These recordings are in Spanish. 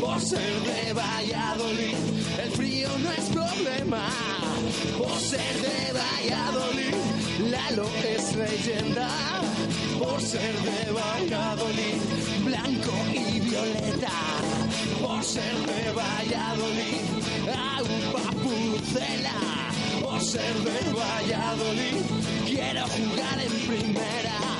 Por ser de Valladolid, el frío no es problema. Por ser de Valladolid, Lalo es leyenda. Por ser de Valladolid, blanco y violeta. Por ser de Valladolid, agua pucela. Por ser de Valladolid, quiero jugar en primera.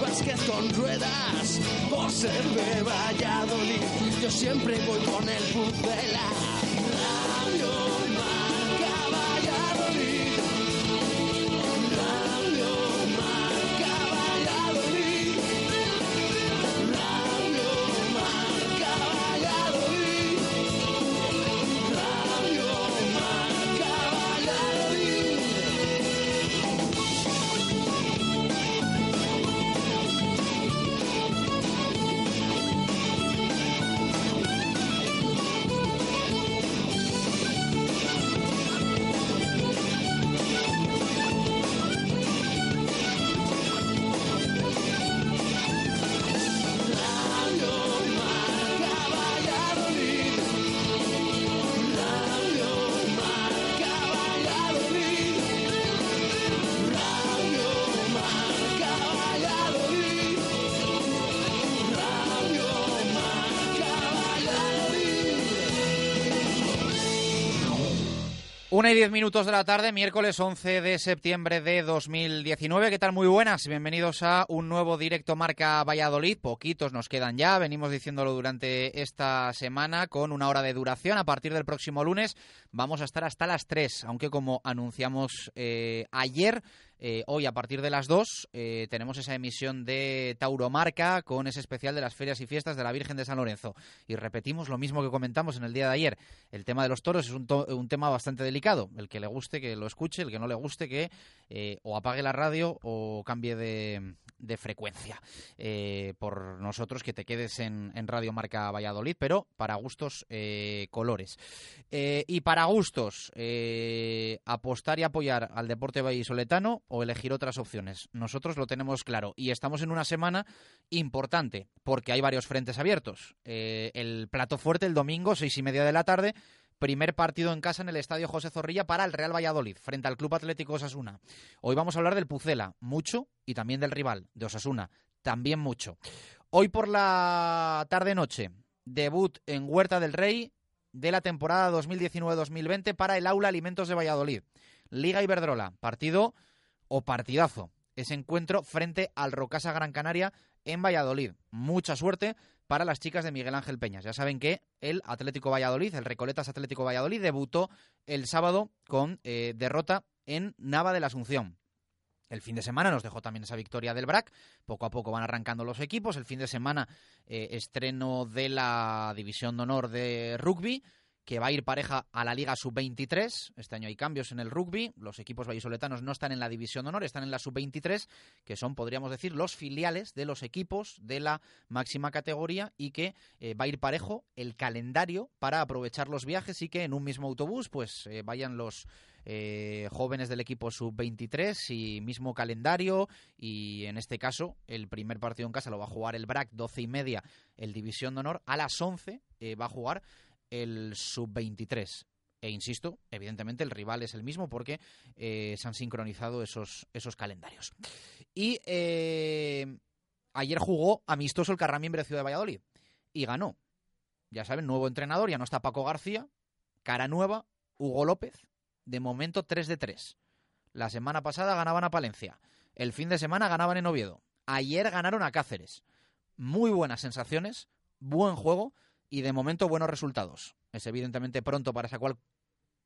básquet con ruedas. Por ser de Valladolid, yo siempre voy con el pucela. Una y diez minutos de la tarde, miércoles 11 de septiembre de 2019. ¿Qué tal? Muy buenas. Bienvenidos a un nuevo directo Marca Valladolid. Poquitos nos quedan ya. Venimos diciéndolo durante esta semana con una hora de duración. A partir del próximo lunes vamos a estar hasta las 3, aunque como anunciamos eh, ayer, eh, hoy a partir de las 2 eh, tenemos esa emisión de Tauromarca con ese especial de las ferias y fiestas de la Virgen de San Lorenzo. Y repetimos lo mismo que comentamos en el día de ayer. El tema de los toros es un, to- un tema bastante delicado. El que le guste, que lo escuche. El que no le guste, que eh, o apague la radio o cambie de, de frecuencia. Eh, por nosotros que te quedes en, Radio Marca Valladolid, pero para gustos eh, colores. Eh, y para gustos, eh, apostar y apoyar al deporte vallisoletano o elegir otras opciones. Nosotros lo tenemos claro y estamos en una semana importante porque hay varios frentes abiertos. Eh, el plato fuerte el domingo, seis y media de la tarde. Primer partido en casa en el Estadio José Zorrilla para el Real Valladolid, frente al Club Atlético Osasuna. Hoy vamos a hablar del Pucela, mucho, y también del rival, de Osasuna, también mucho. Hoy por la tarde-noche, debut en Huerta del Rey de la temporada 2019-2020 para el Aula Alimentos de Valladolid. Liga Iberdrola, partido o partidazo. Ese encuentro frente al Rocasa Gran Canaria en Valladolid. Mucha suerte para las chicas de Miguel Ángel Peñas. Ya saben que el Atlético Valladolid, el Recoletas Atlético Valladolid, debutó el sábado con eh, derrota en Nava de la Asunción. El fin de semana nos dejó también esa victoria del BRAC. Poco a poco van arrancando los equipos. El fin de semana eh, estreno de la División de Honor de Rugby que va a ir pareja a la Liga Sub-23. Este año hay cambios en el rugby. Los equipos vallisoletanos no están en la División de Honor, están en la Sub-23, que son, podríamos decir, los filiales de los equipos de la máxima categoría y que eh, va a ir parejo el calendario para aprovechar los viajes y que en un mismo autobús pues eh, vayan los eh, jóvenes del equipo sub-23 y mismo calendario y en este caso el primer partido en casa lo va a jugar el BRAC 12 y media el División de Honor a las 11 va a jugar el sub-23. E insisto, evidentemente el rival es el mismo porque eh, se han sincronizado esos, esos calendarios. Y eh, ayer jugó amistoso el Carramiembre Ciudad de Valladolid y ganó. Ya saben, nuevo entrenador, ya no está Paco García, cara nueva, Hugo López, de momento 3 de 3. La semana pasada ganaban a Palencia, el fin de semana ganaban en Oviedo, ayer ganaron a Cáceres. Muy buenas sensaciones, buen juego y de momento buenos resultados. Es evidentemente pronto para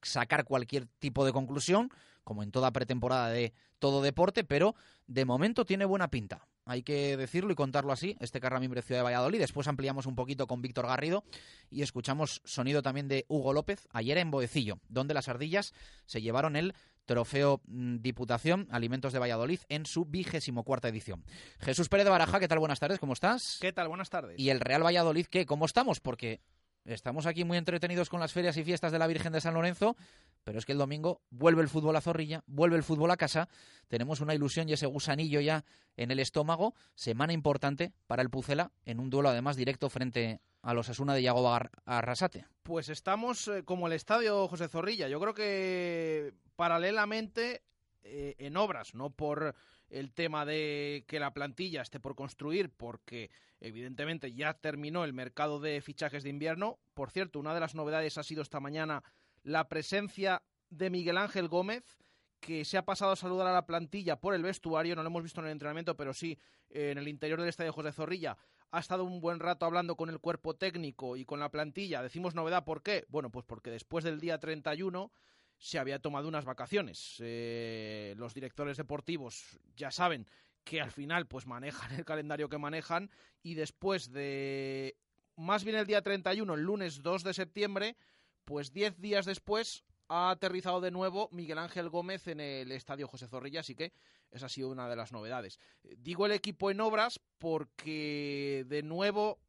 sacar cualquier tipo de conclusión, como en toda pretemporada de todo deporte, pero de momento tiene buena pinta. Hay que decirlo y contarlo así, este Carramimbre Ciudad de Valladolid. Después ampliamos un poquito con Víctor Garrido y escuchamos sonido también de Hugo López ayer en Boecillo, donde las ardillas se llevaron el Trofeo mm, Diputación Alimentos de Valladolid en su vigésimo cuarta edición. Jesús Pérez de Baraja, ¿qué tal? Buenas tardes, ¿cómo estás? ¿Qué tal? Buenas tardes. Y el Real Valladolid, ¿qué? ¿Cómo estamos? Porque estamos aquí muy entretenidos con las ferias y fiestas de la Virgen de San Lorenzo, pero es que el domingo vuelve el fútbol a Zorrilla, vuelve el fútbol a casa, tenemos una ilusión y ese gusanillo ya en el estómago, semana importante para el Pucela, en un duelo además directo frente a los Asuna de Yago Arrasate. Pues estamos eh, como el estadio José Zorrilla, yo creo que paralelamente eh, en obras, no por el tema de que la plantilla esté por construir, porque evidentemente ya terminó el mercado de fichajes de invierno. Por cierto, una de las novedades ha sido esta mañana la presencia de Miguel Ángel Gómez, que se ha pasado a saludar a la plantilla por el vestuario, no lo hemos visto en el entrenamiento, pero sí eh, en el interior del estadio José Zorrilla. Ha estado un buen rato hablando con el cuerpo técnico y con la plantilla. Decimos novedad, ¿por qué? Bueno, pues porque después del día 31 se había tomado unas vacaciones. Eh, los directores deportivos ya saben que al final pues manejan el calendario que manejan y después de más bien el día 31, el lunes 2 de septiembre, pues 10 días después ha aterrizado de nuevo Miguel Ángel Gómez en el estadio José Zorrilla, así que esa ha sido una de las novedades. Digo el equipo en obras porque de nuevo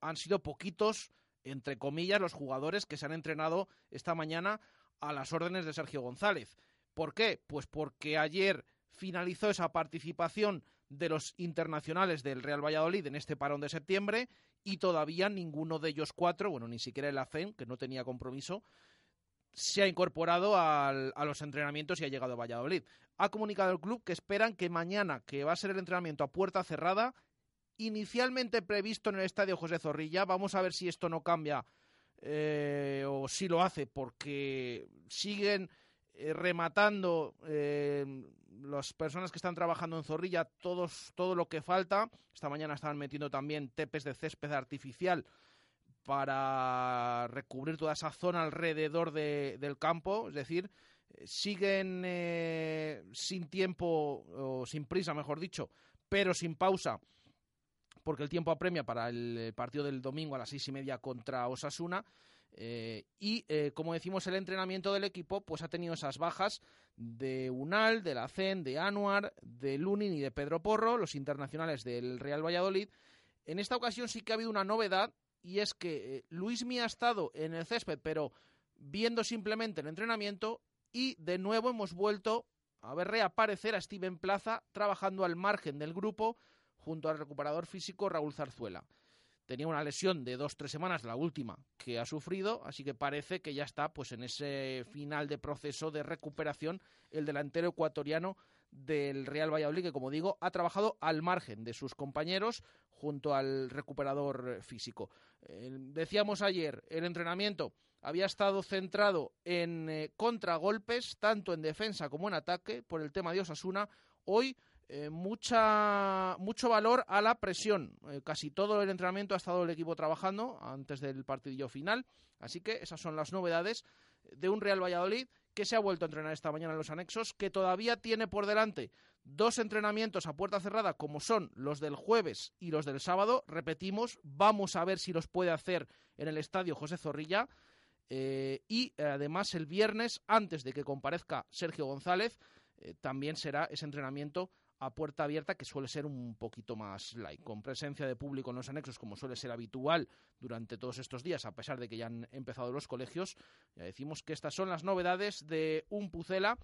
han sido poquitos, entre comillas, los jugadores que se han entrenado esta mañana a las órdenes de Sergio González. ¿Por qué? Pues porque ayer finalizó esa participación de los internacionales del Real Valladolid en este parón de septiembre y todavía ninguno de ellos cuatro, bueno, ni siquiera el ACEN, que no tenía compromiso, se ha incorporado a los entrenamientos y ha llegado a Valladolid. Ha comunicado el club que esperan que mañana, que va a ser el entrenamiento a puerta cerrada, inicialmente previsto en el estadio José Zorrilla, vamos a ver si esto no cambia eh, o si lo hace porque siguen eh, rematando eh, las personas que están trabajando en Zorrilla todos, todo lo que falta. Esta mañana estaban metiendo también tepes de césped artificial para recubrir toda esa zona alrededor del campo. Es decir, siguen sin tiempo, o sin prisa, mejor dicho, pero sin pausa porque el tiempo apremia para el partido del domingo a las seis y media contra Osasuna. Eh, y eh, como decimos, el entrenamiento del equipo pues ha tenido esas bajas de Unal, de la CEN, de Anuar, de Lunin y de Pedro Porro, los internacionales del Real Valladolid. En esta ocasión sí que ha habido una novedad y es que eh, Luis Mía ha estado en el césped, pero viendo simplemente el entrenamiento y de nuevo hemos vuelto a ver reaparecer a Steven Plaza trabajando al margen del grupo junto al recuperador físico Raúl Zarzuela. Tenía una lesión de dos, tres semanas, la última que ha sufrido, así que parece que ya está pues en ese final de proceso de recuperación el delantero ecuatoriano del Real Valladolid, que como digo, ha trabajado al margen de sus compañeros junto al recuperador físico. Eh, decíamos ayer, el entrenamiento había estado centrado en eh, contragolpes, tanto en defensa como en ataque, por el tema de Osasuna. Hoy eh, mucha, mucho valor a la presión. Eh, casi todo el entrenamiento ha estado el equipo trabajando antes del partidillo final. Así que esas son las novedades de un Real Valladolid que se ha vuelto a entrenar esta mañana en los anexos, que todavía tiene por delante dos entrenamientos a puerta cerrada como son los del jueves y los del sábado. Repetimos, vamos a ver si los puede hacer en el estadio José Zorrilla. Eh, y además el viernes, antes de que comparezca Sergio González, eh, también será ese entrenamiento a puerta abierta que suele ser un poquito más light, con presencia de público en los anexos como suele ser habitual durante todos estos días, a pesar de que ya han empezado los colegios. Ya decimos que estas son las novedades de un Pucela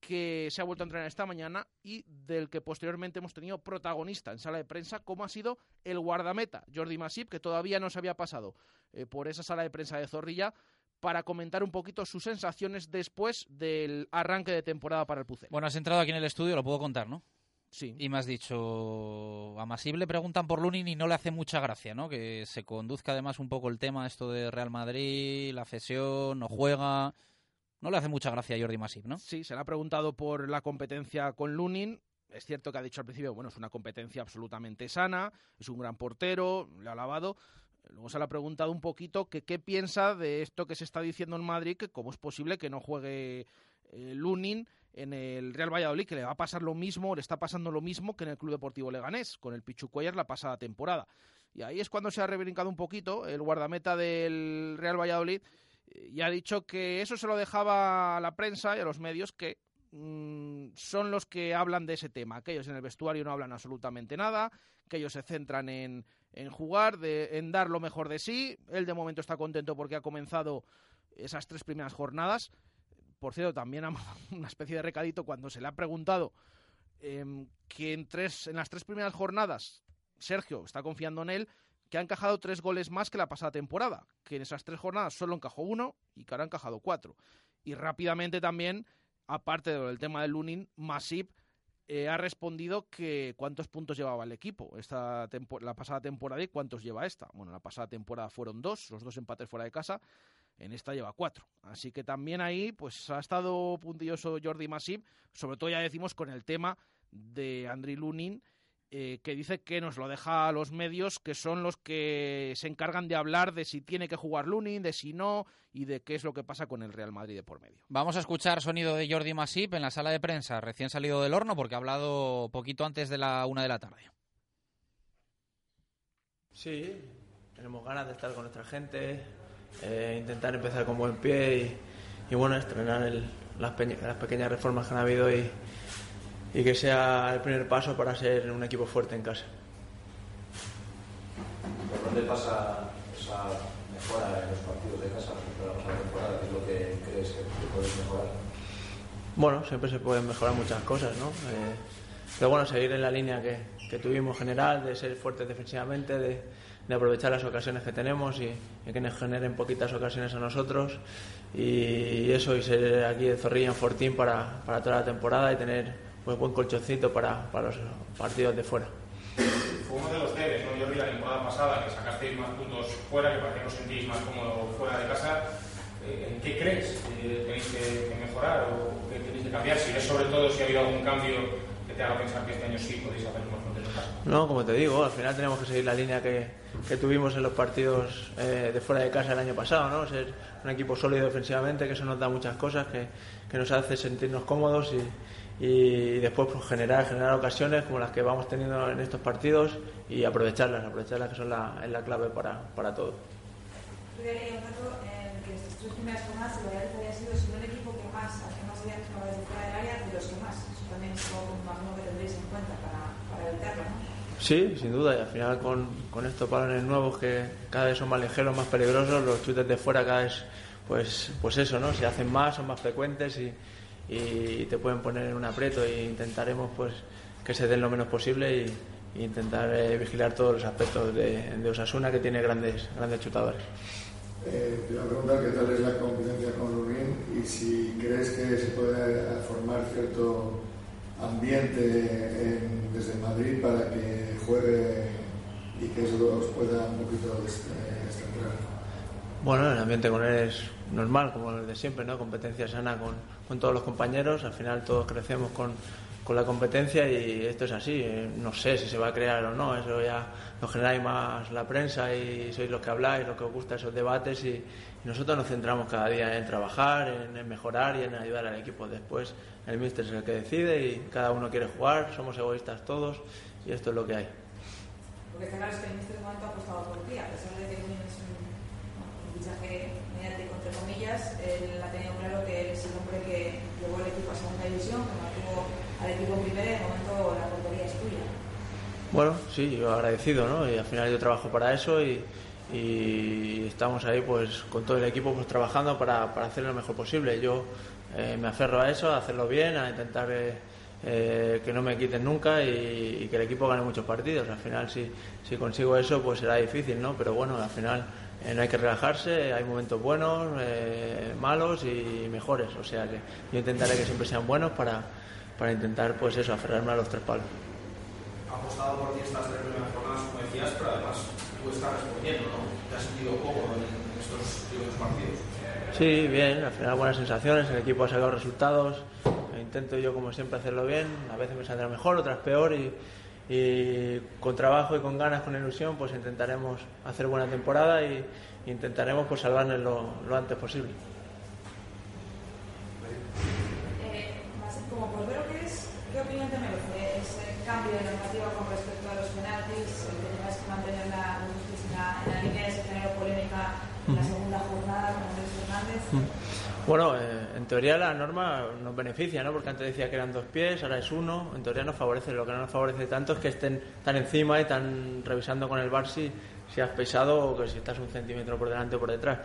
que se ha vuelto a entrenar esta mañana y del que posteriormente hemos tenido protagonista en sala de prensa, como ha sido el guardameta Jordi Masip, que todavía no se había pasado eh, por esa sala de prensa de Zorrilla, para comentar un poquito sus sensaciones después del arranque de temporada para el Pucela. Bueno, has entrado aquí en el estudio, lo puedo contar, ¿no? Sí. Y me has dicho, a Masip le preguntan por Lunin y no le hace mucha gracia, ¿no? Que se conduzca además un poco el tema esto de Real Madrid, la cesión, no juega no le hace mucha gracia a Jordi Masip, ¿no? Sí, se le ha preguntado por la competencia con Lunin. Es cierto que ha dicho al principio, bueno, es una competencia absolutamente sana, es un gran portero, le ha lavado. Luego se le ha preguntado un poquito que qué piensa de esto que se está diciendo en Madrid, que cómo es posible que no juegue eh, Lunin en el Real Valladolid, que le va a pasar lo mismo, le está pasando lo mismo que en el Club Deportivo Leganés, con el Pichu la pasada temporada. Y ahí es cuando se ha rebrincado un poquito el guardameta del Real Valladolid y ha dicho que eso se lo dejaba a la prensa y a los medios que mm, son los que hablan de ese tema, que ellos en el vestuario no hablan absolutamente nada, que ellos se centran en, en jugar, de, en dar lo mejor de sí. Él de momento está contento porque ha comenzado esas tres primeras jornadas. Por cierto, también una especie de recadito cuando se le ha preguntado em, que en, tres, en las tres primeras jornadas Sergio está confiando en él que ha encajado tres goles más que la pasada temporada, que en esas tres jornadas solo encajó uno y que ahora ha encajado cuatro. Y rápidamente también, aparte del tema del Lunin, Masip eh, ha respondido que cuántos puntos llevaba el equipo esta la pasada temporada y cuántos lleva esta. Bueno, la pasada temporada fueron dos, los dos empates fuera de casa, en esta lleva cuatro. Así que también ahí pues ha estado puntilloso Jordi Masip, sobre todo ya decimos con el tema de Andriy Lunin, eh, que dice que nos lo deja a los medios, que son los que se encargan de hablar de si tiene que jugar Lunin, de si no, y de qué es lo que pasa con el Real Madrid de por medio. Vamos a escuchar sonido de Jordi Masip en la sala de prensa, recién salido del horno, porque ha hablado poquito antes de la una de la tarde. Sí, tenemos ganas de estar con nuestra gente, eh, intentar empezar con buen pie y, bueno, estrenar las, las pequeñas reformas que han habido y y que sea el primer paso para ser un equipo fuerte en casa. ¿Por dónde pasa esa mejora en los partidos de casa temporada? ¿Qué es lo que crees que puedes mejorar? Bueno, siempre se pueden mejorar muchas cosas, ¿no? Eh, pero bueno, seguir en la línea que, que, tuvimos general, de ser fuertes defensivamente, de, de, aprovechar las ocasiones que tenemos y, y, que nos generen poquitas ocasiones a nosotros. Y, eso, y ser aquí de Zorrilla en Fortín para, para toda la temporada y tener pues buen colchoncito para, para los partidos de fuera. Fue uno de los debes, ¿no? Yo vi la temporada pasada que sacasteis más puntos fuera, que para que os sentís más cómodo fuera de casa. Eh, ¿En qué crees tenéis que, mejorar o que tenéis que cambiar? Si es sobre todo si ha habido algún cambio que te haga pensar que este año sí podéis hacer más puntos de casa. No, como te digo, al final tenemos que seguir la línea que, que tuvimos en los partidos eh, de fuera de casa el año pasado, ¿no? Ser un equipo sólido defensivamente, que eso nos da muchas cosas, que, que nos hace sentirnos cómodos y y después pues, generar, generar ocasiones como las que vamos teniendo en estos partidos y aprovecharlas, aprovecharlas que son la, es la clave para, para todo. Yo un dato en que estas tres primeras jornadas el Valladolid había sido el equipo que más, que más había dejado desde fuera del área de los que más. Eso también es algo que tendréis en cuenta para, para evitarlo, ¿no? Sí, sin duda, y al final con, con estos balones nuevos que cada vez son más ligeros, más peligrosos, los chutes de fuera cada vez, pues, pues eso, ¿no? Se hacen más, son más frecuentes y, y te pueden poner en un aprieto e intentaremos pues que se den lo menos posible y, intentar eh, vigilar todos los aspectos de, de, Osasuna que tiene grandes grandes chutadores. Eh, te iba a preguntar qué tal es la competencia con Lurín y si crees que se puede formar cierto ambiente en, desde Madrid para que juegue y que eso os pueda un poquito descentrar. Bueno, el ambiente con él es normal, como el de siempre, ¿no? Competencia sana con, con todos los compañeros. Al final todos crecemos con, con la competencia y esto es así. Eh, no sé si se va a crear o no, eso ya lo generáis más la prensa y sois los que habláis, los que os gustan esos debates y, nosotros nos centramos cada día en trabajar, en, mejorar y en ayudar al equipo. Después el míster es el que decide y cada uno quiere jugar, somos egoístas todos y esto es lo que hay. Porque está claro es que el míster de momento ha apostado por ti, a pesar de que es un, fichaje mediático entre comillas, él ha tenido claro que él es el hombre que llevó el equipo a segunda división, que mantuvo al equipo en primera y de momento la portería es tuya. Bueno, sí, yo agradecido, ¿no? Y al final yo trabajo para eso y, y estamos ahí pues con todo el equipo pues trabajando para, para hacer lo mejor posible. Yo eh, me aferro a eso, a hacerlo bien, a intentar eh, eh, que no me quiten nunca y, que el equipo gane muchos partidos. Al final si, si consigo eso pues será difícil, ¿no? Pero bueno, al final no hay que relajarse, hay momentos buenos, malos y mejores. O sea que yo intentaré que siempre sean buenos para, para intentar pues eso, aferrarme a los tres palos. Ha apostado por ti estas tres primeras jornadas, como decías, pero además tú estás respondiendo, ¿no? ¿Te has sentido cómodo en, estos primeros partidos? Sí, bien, al final buenas sensaciones, el equipo ha sacado resultados, intento yo como siempre hacerlo bien, a veces me saldrá mejor, otras peor y, con trabajo y con ganas, con ilusión, pues intentaremos hacer buena temporada y intentaremos pues salvarnos lo, antes posible. Eh, ¿qué opinión te merece ese cambio de normativa con respecto a los penaltis, el que tengas que mantener la en la línea de ese género polémica en la segunda jornada con Andrés Fernández? Bueno, eh, en teoría la norma nos beneficia, ¿no? Porque antes decía que eran dos pies, ahora es uno. En teoría nos favorece. Lo que no nos favorece tanto es que estén tan encima y tan revisando con el bar si, si has pesado o que si estás un centímetro por delante o por detrás.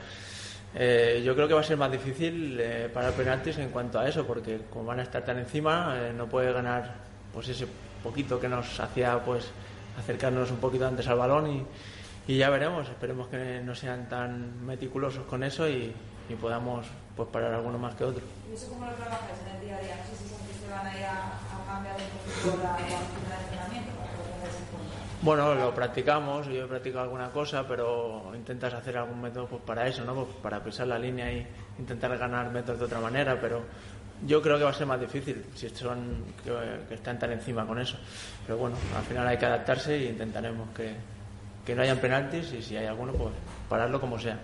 Eh, yo creo que va a ser más difícil eh, para penaltis en cuanto a eso, porque como van a estar tan encima, eh, no puede ganar pues ese poquito que nos hacía pues acercarnos un poquito antes al balón y, y ya veremos, esperemos que no sean tan meticulosos con eso y, y podamos pues parar alguno más que otro. ¿Y eso cómo lo trabajas en el día a día? No sé si se van a ir a, cambiar un poquito la, la, la entrenamiento Bueno, lo practicamos, yo he practicado alguna cosa, pero intentas hacer algún método pues, para eso, ¿no? Pues, para pisar la línea y intentar ganar metros de otra manera, pero yo creo que va a ser más difícil si son que, que están tan encima con eso. Pero bueno, al final hay que adaptarse e intentaremos que, que no hayan penaltis y si hay alguno, pues pararlo como sea.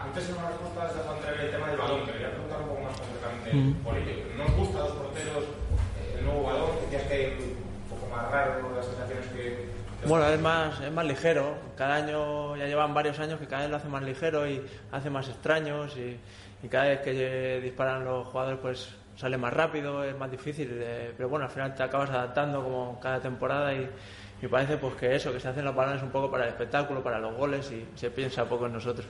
Antes en una respuesta dejado entrar el tema del balón. Te quería preguntar un poco más concretamente mm. ello. ¿No os gusta a los porteros eh, el nuevo balón? Decías que un poco más raro las sensaciones que... Bueno, es más, es más ligero. Cada año, ya llevan varios años que cada vez lo hace más ligero y hace más extraños y, y cada vez que disparan los jugadores pues sale más rápido, es más difícil. Eh, pero bueno, al final te acabas adaptando como cada temporada y, y parece pues que eso, que se hacen los balones un poco para el espectáculo, para los goles y se piensa poco en nosotros.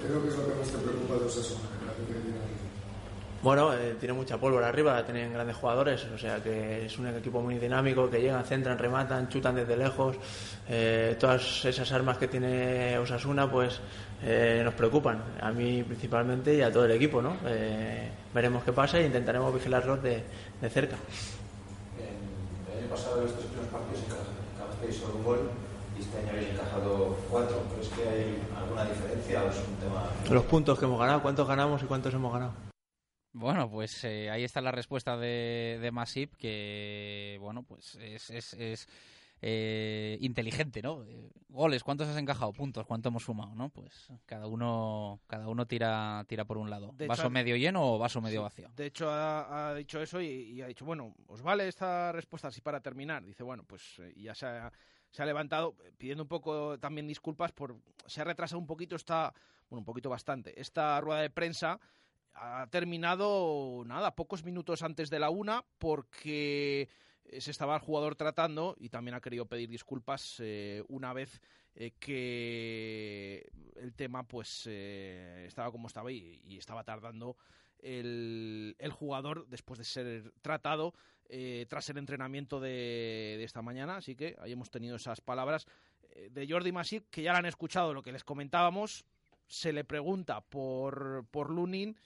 Creo que es lo que más te preocupa de Osasuna? Bueno, eh, tiene mucha pólvora arriba, tienen grandes jugadores, o sea que es un equipo muy dinámico, que llegan, centran, rematan, chutan desde lejos. Eh, todas esas armas que tiene Osasuna, pues eh, nos preocupan, a mí principalmente y a todo el equipo, ¿no? veremos qué pasa e intentaremos vigilarlos de, de cerca. El año pasado, en estos primeros partidos, encajasteis solo un gol habéis encajado cuatro. ¿Crees que hay alguna diferencia o es un tema...? Los puntos que hemos ganado, ¿cuántos ganamos y cuántos hemos ganado? Bueno, pues eh, ahí está la respuesta de, de Masip, que bueno, pues es, es, es eh, inteligente, ¿no? Eh, goles, ¿cuántos has encajado? Puntos, ¿cuánto hemos sumado? ¿no? Pues cada uno, cada uno tira, tira por un lado. ¿Vaso medio lleno o vaso medio vacío? De hecho, ha, dicho eso y, y, ha dicho, bueno, ¿os vale esta respuesta así para terminar? Dice, bueno, pues ya se ha se ha levantado eh, pidiendo un poco también disculpas por se ha retrasado un poquito esta bueno un poquito bastante. Esta rueda de prensa ha terminado nada pocos minutos antes de la una porque eh, se estaba el jugador tratando y también ha querido pedir disculpas eh, una vez que el tema pues estaba como estaba y, estaba tardando el, el, jugador después de ser tratado eh, tras el entrenamiento de, esta mañana. Así que ahí hemos tenido esas palabras eh, de Jordi Masip, que ya la han escuchado lo que les comentábamos. Se le pregunta por, por Lunin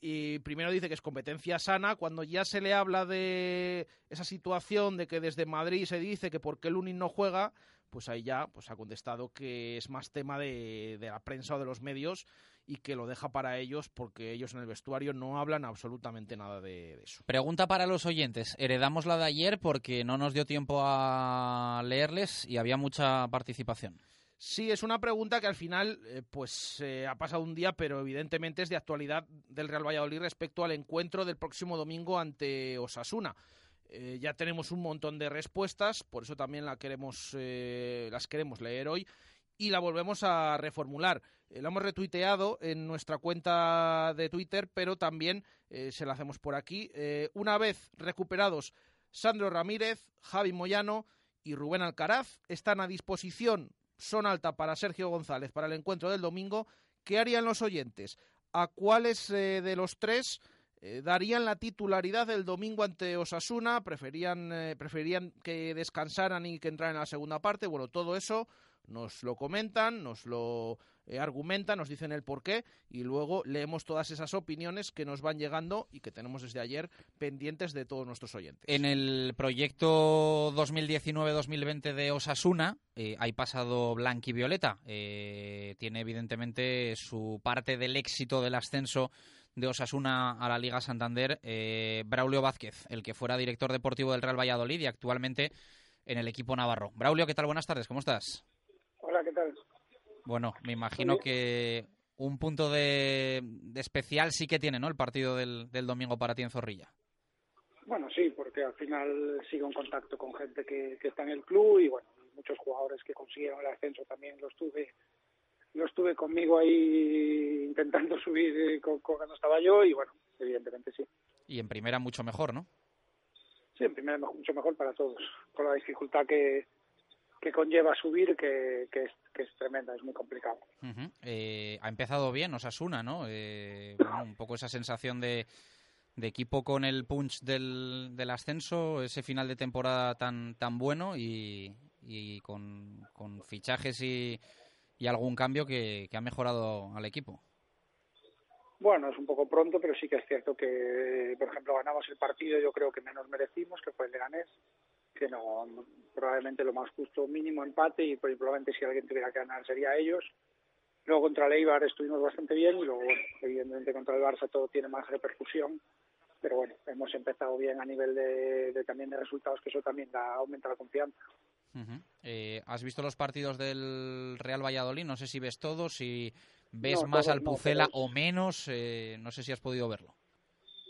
y primero dice que es competencia sana. Cuando ya se le habla de esa situación de que desde Madrid se dice que por qué Lunin no juega, pues ahí ya pues ha contestado que es más tema de, de la prensa o de los medios y que lo deja para ellos porque ellos en el vestuario no hablan absolutamente nada de, de, eso. Pregunta para los oyentes. Heredamos la de ayer porque no nos dio tiempo a leerles y había mucha participación. Sí, es una pregunta que al final eh, pues eh, ha pasado un día, pero evidentemente es de actualidad del Real Valladolid respecto al encuentro del próximo domingo ante Osasuna. Eh, ya tenemos un montón de respuestas, por eso también la queremos, eh, las queremos leer hoy y la volvemos a reformular. Eh, la hemos retuiteado en nuestra cuenta de Twitter, pero también eh, se la hacemos por aquí. Una vez recuperados Sandro Ramírez, Javi Moyano y Rubén Alcaraz, están a disposición, son alta para Sergio González para el encuentro del domingo. ¿Qué harían los oyentes? ¿A cuáles de los tres eh, darían la titularidad el domingo ante Osasuna? ¿Preferían, eh, ¿Preferían que descansaran y que entraran en la segunda parte? Bueno, todo eso nos lo comentan, nos lo eh, argumentan, nos dicen el porqué y luego leemos todas esas opiniones que nos van llegando y que tenemos desde ayer pendientes de todos nuestros oyentes. En el proyecto 2019-2020 de Osasuna eh, hay pasado blanco y violeta. Eh, tiene evidentemente su parte del éxito del ascenso de Osasuna a la Liga Santander, eh, Braulio Vázquez, el que fuera director deportivo del Real Valladolid y actualmente en el equipo navarro. Braulio, ¿qué tal? Buenas tardes, ¿cómo estás? Hola, ¿qué tal? Bueno, me imagino que un punto de, de especial sí que tiene, ¿no? El partido del, del, domingo para ti en Zorrilla. Bueno, sí, porque al final sigo en contacto con gente que, que está en el club y bueno, muchos jugadores que consiguieron el ascenso también los tuve los tuve conmigo ahí intentando subir con, con, cuando estaba yo y bueno, evidentemente sí. Y en primera mucho mejor, ¿no? Sí, en primera mucho mejor para todos, con la dificultad que, que conlleva subir, que, que, es, que es tremenda, es muy complicado. Uh -huh. eh, ha empezado bien Osasuna, ¿no? Eh, bueno, un poco esa sensación de, de equipo con el punch del, del, ascenso, ese final de temporada tan, tan bueno y, y con, con, fichajes y, y algún cambio que, ha mejorado al equipo. Bueno, es un poco pronto, pero sí que es cierto que, por ejemplo, ganamos el partido, yo creo que menos merecimos, que fue el de Ganés, que no, probablemente lo más justo mínimo empate y probablemente si alguien tuviera que ganar sería ellos. Luego contra el Eibar estuvimos bastante bien y luego, evidentemente contra el Barça todo tiene más repercusión, pero bueno, hemos empezado bien a nivel de, de también de resultados, que eso también da, aumenta la confianza. Uh -huh. eh, ¿Has visto los partidos del Real Valladolid? No sé si ves todos, si ves no, más al Pucela no, o menos, eh, no sé si has podido verlo.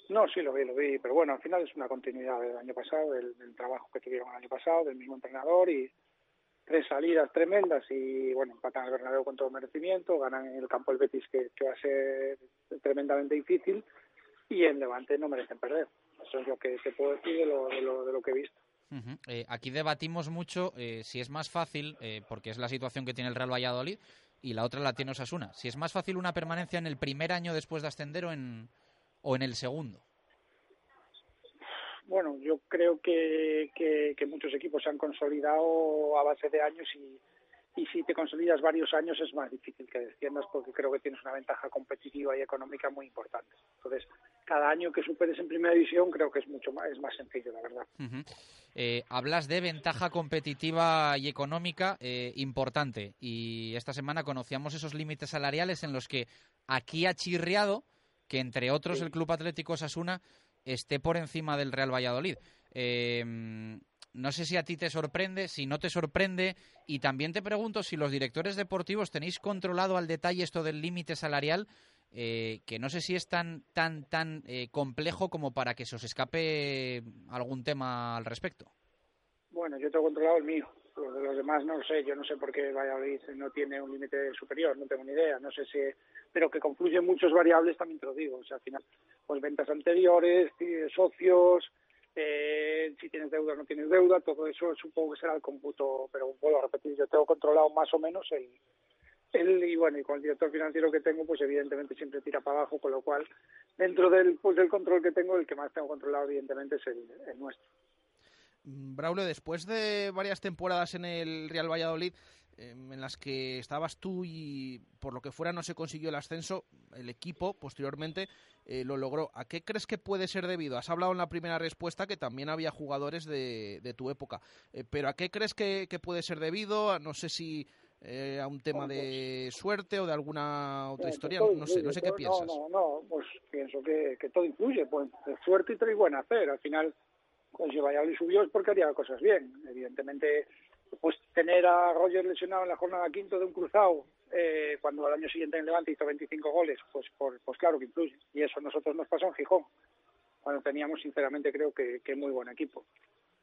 No, sí lo vi, lo vi, pero bueno, al final es una continuidad del año pasado, del, del, trabajo que tuvieron el año pasado, del mismo entrenador y tres salidas tremendas y bueno, empatan al Bernabéu con todo merecimiento, ganan en el campo el Betis que, que va a ser tremendamente difícil y en Levante no merecen perder. Eso es lo que se puede decir de lo, de lo, de lo que he visto. Uh -huh. eh, aquí debatimos mucho eh, si es más fácil, eh, porque es la situación que tiene el Real Valladolid, y la otra la tiene Osasuna. Si es más fácil una permanencia en el primer año después de ascender o en, o en el segundo. Bueno, yo creo que, que, que muchos equipos se han consolidado a base de años y, y si te consolidas varios años es más difícil que desciendas porque creo que tienes una ventaja competitiva y económica muy importante. Entonces, cada año que superes en primera división creo que es mucho más, es más sencillo, la verdad. Uh -huh. eh, hablas de ventaja competitiva y económica eh, importante y esta semana conocíamos esos límites salariales en los que aquí ha chirriado que entre otros sí. el Club Atlético Osasuna esté por encima del Real Valladolid. Eh, no sé si a ti te sorprende, si no te sorprende, y también te pregunto si los directores deportivos tenéis controlado al detalle esto del límite salarial, eh, que no sé si es tan tan tan eh, complejo como para que se os escape algún tema al respecto. Bueno, yo tengo controlado el mío. Los de los demás no lo sé. Yo no sé por qué Valladolid no tiene un límite superior. No tengo ni idea. No sé si, pero que confluyen muchas variables también te lo digo. O sea, al final, pues ventas anteriores, socios, eh, si tienes deuda o no tienes deuda, todo eso supongo que será el cómputo, pero vuelvo a repetir, yo tengo controlado más o menos el, el y bueno, y con el director financiero que tengo, pues evidentemente siempre tira para abajo, con lo cual, dentro del, pues, del control que tengo, el que más tengo controlado evidentemente es el, el nuestro. Braulio, después de varias temporadas en el Real Valladolid, em, en las que estabas tú y por lo que fuera no se consiguió el ascenso, el equipo posteriormente eh, lo logró. ¿A qué crees que puede ser debido? Has hablado en la primera respuesta que también había jugadores de, de tu época, eh, pero ¿a qué crees que, que puede ser debido? No sé si eh, a un tema de suerte o de alguna otra historia, no, sé, no sé qué piensas. No, no, no, pues pienso que, que todo influye, pues suerte y buen hacer, al final pues si Valladolid subió es porque haría cosas bien, evidentemente pues tener a Roger lesionado en la jornada quinto de un cruzado eh, cuando al año siguiente en Levante hizo 25 goles, pues, pues claro que influye. Y eso a nosotros nos pasó en Gijón, cuando teníamos sinceramente creo que, que muy buen equipo.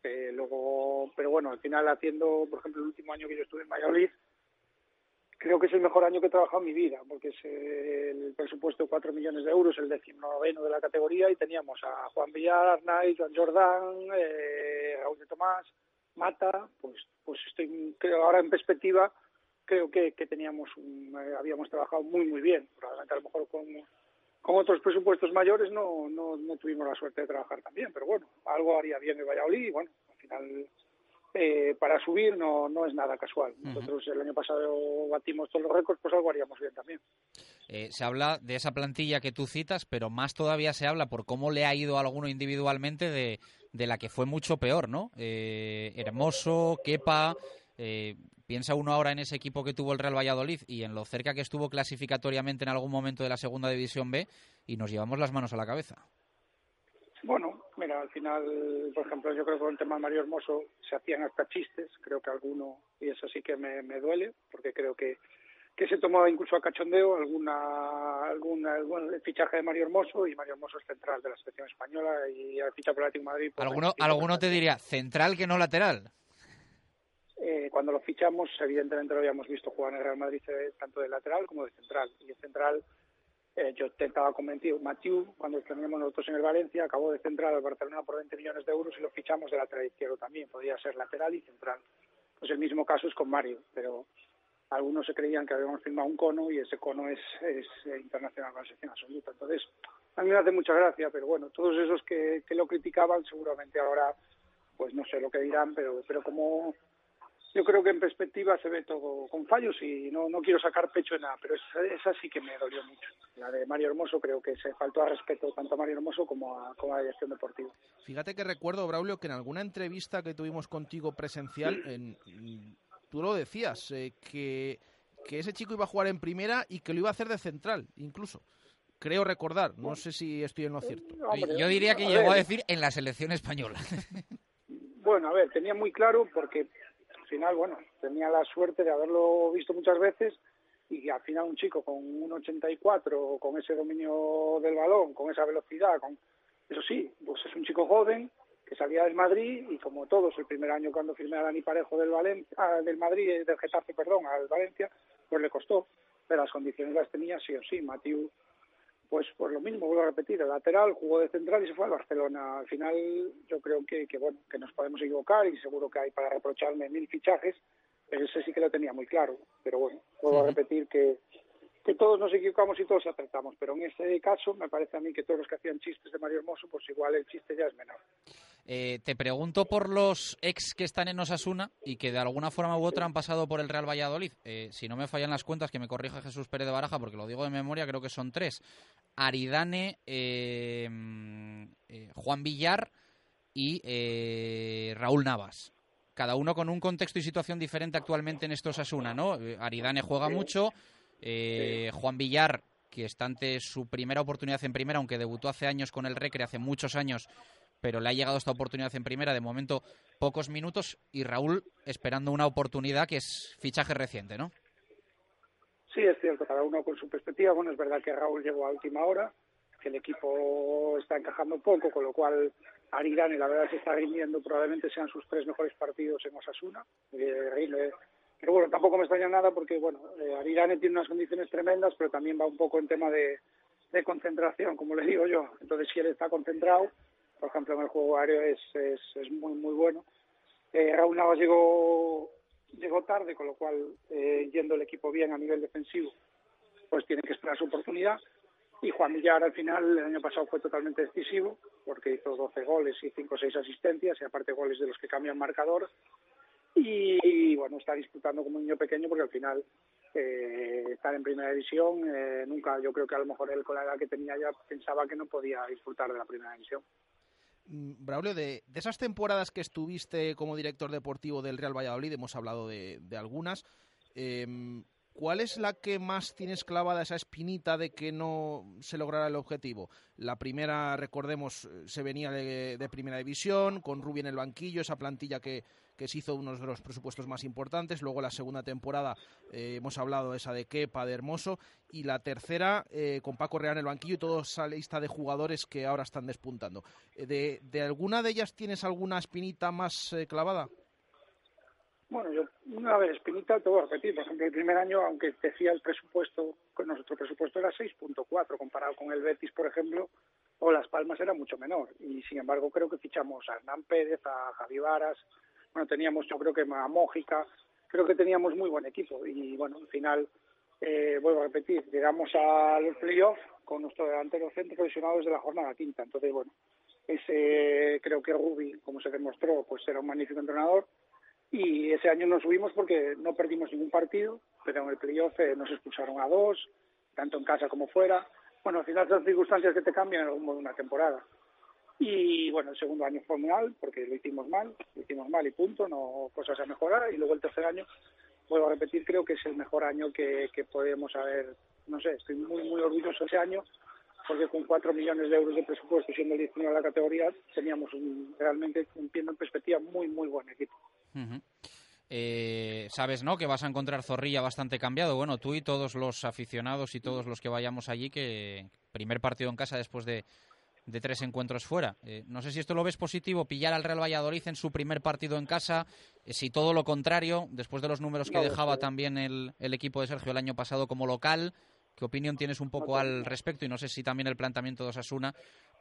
Eh, luego, pero bueno, al final haciendo, por ejemplo, el último año que yo estuve en Valladolid, creo que es el mejor año que he trabajado en mi vida, porque es el presupuesto de 4 millones de euros, el noveno de la categoría, y teníamos a Juan Villar, Arnaiz, Juan Jordán, eh, Raúl de Tomás, Mata, pues, pues estoy, creo ahora en perspectiva, creo que, que teníamos, eh, habíamos trabajado muy, muy bien, probablemente a lo mejor con, con otros presupuestos mayores no, no, no tuvimos la suerte de trabajar también, pero bueno, algo haría bien el Valladolid y bueno, al final eh, para subir no, no es nada casual. Nosotros el año pasado batimos todos los récords, pues algo haríamos bien también. Eh, se habla de esa plantilla que tú citas, pero más todavía se habla por cómo le ha ido a alguno individualmente de, de la que fue mucho peor, ¿no? Eh, Hermoso, Kepa, eh, piensa uno ahora en ese equipo que tuvo el Real Valladolid y en lo cerca que estuvo clasificatoriamente en algún momento de la Segunda División B y nos llevamos las manos a la cabeza. Bueno, mira, al final, por ejemplo, yo creo que con el tema de Mario Hermoso se hacían hasta chistes, creo que alguno, y eso sí que me, duele, porque creo que, que se tomaba incluso a cachondeo alguna, alguna, el fichaje de Mario Hermoso, y Mario Hermoso es central de la selección española y al ficha por Atlético Madrid. ¿Alguno, ¿Alguno te diría central que no lateral? Eh, cuando lo fichamos, evidentemente lo habíamos visto jugar en el Real Madrid eh, tanto de lateral como de central, y el central eh, yo estaba convencido, Mathieu, cuando teníamos nosotros en el Valencia, acabó de central al Barcelona por 20 millones de euros y lo fichamos de lateral izquierdo también, podía ser lateral y central. Pues el mismo caso es con Mario, pero algunos se creían que habíamos firmado un cono y ese cono es, es internacional con la absoluta. Entonces, a mí me hace mucha gracia, pero bueno, todos esos que, que lo criticaban seguramente ahora, pues no sé lo que dirán, pero, pero como yo creo que en perspectiva se ve todo con fallos y no, no quiero sacar pecho en nada, pero esa, sí que me dolió mucho. La de Mario Hermoso creo que se faltó a respeto tanto a Mario Hermoso como a, como a la dirección deportiva. Fíjate que recuerdo, Braulio, que en alguna entrevista que tuvimos contigo presencial, en, tú lo decías, eh, que, que ese chico iba a jugar en primera y que lo iba a hacer de central, incluso creo recordar, no sé si estoy en lo cierto. Yo diría que llegó a decir en la selección española. Bueno, a ver, tenía muy claro porque final, bueno, tenía la suerte de haberlo visto muchas veces y al final un chico con un 84, con ese dominio del balón, con esa velocidad, con eso sí, pues es un chico joven que salía del Madrid y como todos el primer año cuando firmé a Dani Parejo del Valencia, ah, del Madrid, del Getafe, perdón, al Valencia, pues le costó, pero las condiciones las tenía sí o sí. Matiu pues por lo mismo, vuelvo a repetir, el lateral jugó de central y se fue al Barcelona. Al final yo creo que, que, bueno, que nos podemos equivocar y seguro que hay para reprocharme mil fichajes, pero ese sí que lo tenía muy claro. Pero bueno, vuelvo a repetir que, que todos nos equivocamos y todos acertamos, pero en este caso me parece a mí que todos los que hacían chistes de Mario Hermoso, pues igual el chiste ya es menor. Eh, te pregunto por los ex que están en Osasuna y que de alguna forma u otra han pasado por el Real Valladolid. Eh, si no me fallan las cuentas, que me corrija Jesús Pérez de Baraja, porque lo digo de memoria, creo que son tres. Aridane, eh, Juan Villar y Raúl Navas. Cada uno con un contexto y situación diferente actualmente en estos Osasuna, ¿no? Aridane juega mucho, Juan Villar que está ante su primera oportunidad en primera, aunque debutó hace años con el Recre, hace muchos años, pero le ha llegado esta oportunidad en primera, de momento pocos minutos, y Raúl esperando una oportunidad que es fichaje reciente, ¿no? Sí, es cierto, cada uno con su perspectiva. Bueno, es verdad que Raúl llegó a última hora, que el equipo está encajando poco, con lo cual Aridane, la verdad, se está rindiendo, probablemente sean sus tres mejores partidos en Osasuna. Eh, pero bueno, tampoco me extraña nada porque, bueno, eh, tiene unas condiciones tremendas, pero también va un poco en tema de, concentración, como le digo yo. Entonces, si él está concentrado, por ejemplo, en el juego aéreo es, es, es muy, muy bueno. Eh, Raúl Navas llegó, llegó tarde, con lo cual, eh, yendo el equipo bien a nivel defensivo, pues tiene que esperar su oportunidad. Y Juan Villar al final, el año pasado fue totalmente decisivo, porque hizo 12 goles y 5 o 6 asistencias, y aparte goles de los que cambian marcador. Y, bueno, está disputando como un niño pequeño porque al final eh, estar en primera división, eh, nunca, yo creo que a lo mejor él con la edad que tenía ya pensaba que no podía disfrutar de la primera división. Mm, Braulio, de, esas temporadas que estuviste como director deportivo del Real Valladolid, hemos hablado de, algunas, em, ¿cuál es la que más tienes clavada esa espinita de que no se lograra el objetivo? La primera, recordemos, eh, se venía de, de primera división, con Rubi en el banquillo, esa plantilla que, que se hizo uno de los presupuestos más importantes. Luego la segunda temporada eh, hemos hablado esa de Kepa, de Hermoso. Y la tercera eh, con Paco Real en el banquillo y toda esa lista de jugadores que ahora están despuntando. Eh, de, ¿De alguna de ellas tienes alguna espinita más clavada? Bueno, yo, una vez espinita, te voy a repetir. Por ejemplo, el primer año, aunque decía el presupuesto, nuestro presupuesto era 6.4, comparado con el Betis, por ejemplo, o Las Palmas era mucho menor. Y sin embargo, creo que fichamos a Hernán Pérez, a Javi Varas, bueno, teníamos yo creo que a Mójica, creo que teníamos muy buen equipo y bueno, al final, eh, vuelvo a repetir, llegamos a los playoffs con nuestro delantero centro profesional desde la jornada quinta, entonces bueno, ese creo que Rubi, como se demostró, pues era un magnífico entrenador y ese año nos subimos porque no perdimos ningún partido, pero en el playoff eh, nos expulsaron a dos, tanto en casa como fuera. Bueno, al final son circunstancias que te cambian en algún modo una temporada. Y bueno, el segundo año fue muy mal porque lo hicimos mal, lo hicimos mal y punto, no cosas a mejorar. Y luego el tercer año, vuelvo a repetir, creo que es el mejor año que, que podemos haber, no sé, estoy muy, muy orgulloso ese año porque con cuatro millones de euros de presupuesto, siendo el 19 de la categoría, teníamos un, realmente, viendo en perspectiva, muy, muy buen equipo. Eh, sabes, ¿no? Que vas a encontrar Zorrilla bastante cambiado. Bueno, tú y todos los aficionados y todos los que vayamos allí, que primer partido en casa después de, de tres encuentros fuera. Eh, no sé si esto lo ves positivo, pillar al Real Valladolid en su primer partido en casa, eh, si todo lo contrario, después de los números que dejaba también el, el, equipo de Sergio el año pasado como local. ¿Qué opinión tienes un poco al respecto? Y no sé si también el planteamiento de Osasuna,